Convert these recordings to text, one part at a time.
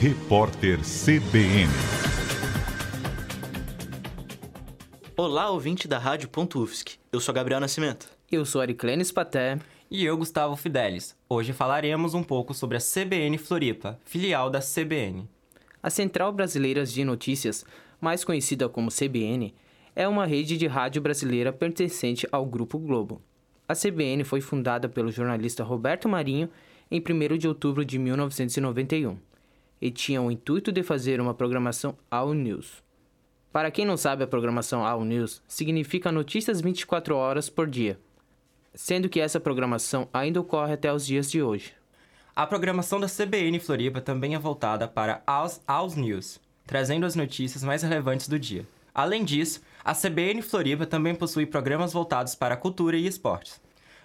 Repórter CBN. Olá, ouvinte da Rádio UFSC. Eu sou Gabriel Nascimento. Eu sou Ariclenes Paté. E eu, Gustavo Fidelis. Hoje falaremos um pouco sobre a CBN Floripa, filial da CBN. A Central Brasileira de Notícias, mais conhecida como CBN, é uma rede de rádio brasileira pertencente ao Grupo Globo. A CBN foi fundada pelo jornalista Roberto Marinho em 1 de outubro de 1991 e tinha o intuito de fazer uma programação All News. Para quem não sabe, a programação All News significa notícias 24 horas por dia, sendo que essa programação ainda ocorre até os dias de hoje. A programação da CBN Floripa também é voltada para Alls News, trazendo as notícias mais relevantes do dia. Além disso, a CBN Floripa também possui programas voltados para cultura e esportes.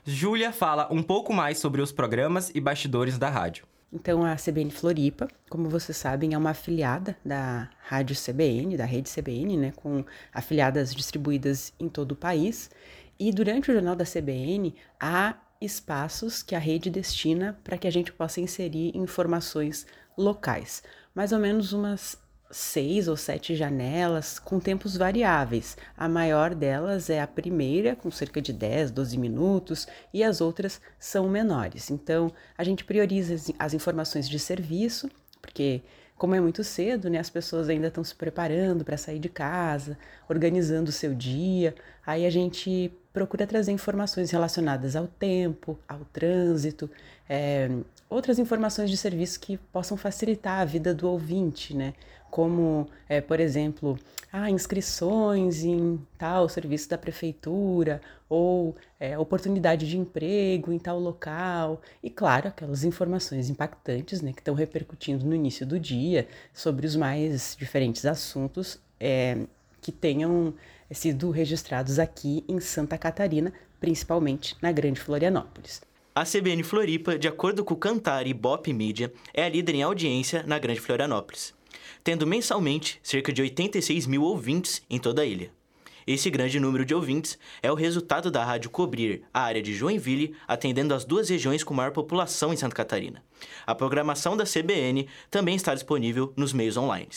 Júlia fala um pouco mais sobre os programas e bastidores da rádio. Então, a CBN Floripa, como vocês sabem, é uma afiliada da Rádio CBN, da rede CBN, né, com afiliadas distribuídas em todo o país. E durante o jornal da CBN, há espaços que a rede destina para que a gente possa inserir informações locais. Mais ou menos umas seis ou sete janelas com tempos variáveis. A maior delas é a primeira, com cerca de 10, 12 minutos, e as outras são menores. Então, a gente prioriza as informações de serviço, porque como é muito cedo, né, as pessoas ainda estão se preparando para sair de casa, organizando o seu dia. Aí a gente procura trazer informações relacionadas ao tempo, ao trânsito, é, outras informações de serviço que possam facilitar a vida do ouvinte, né? Como, é, por exemplo, ah, inscrições em tal serviço da prefeitura ou é, oportunidade de emprego em tal local e, claro, aquelas informações impactantes, né, que estão repercutindo no início do dia sobre os mais diferentes assuntos é, que tenham sido registrados aqui em Santa Catarina, principalmente na Grande Florianópolis. A CBN Floripa, de acordo com o Cantar e Bop Media, é a líder em audiência na Grande Florianópolis, tendo mensalmente cerca de 86 mil ouvintes em toda a ilha. Esse grande número de ouvintes é o resultado da rádio cobrir a área de Joinville, atendendo as duas regiões com maior população em Santa Catarina. A programação da CBN também está disponível nos meios online.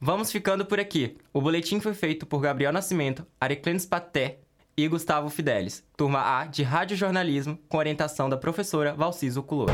Vamos ficando por aqui. O boletim foi feito por Gabriel Nascimento, Ariclenes Paté e Gustavo Fidelis, turma A de Rádio Jornalismo, com orientação da professora Valciso Culor.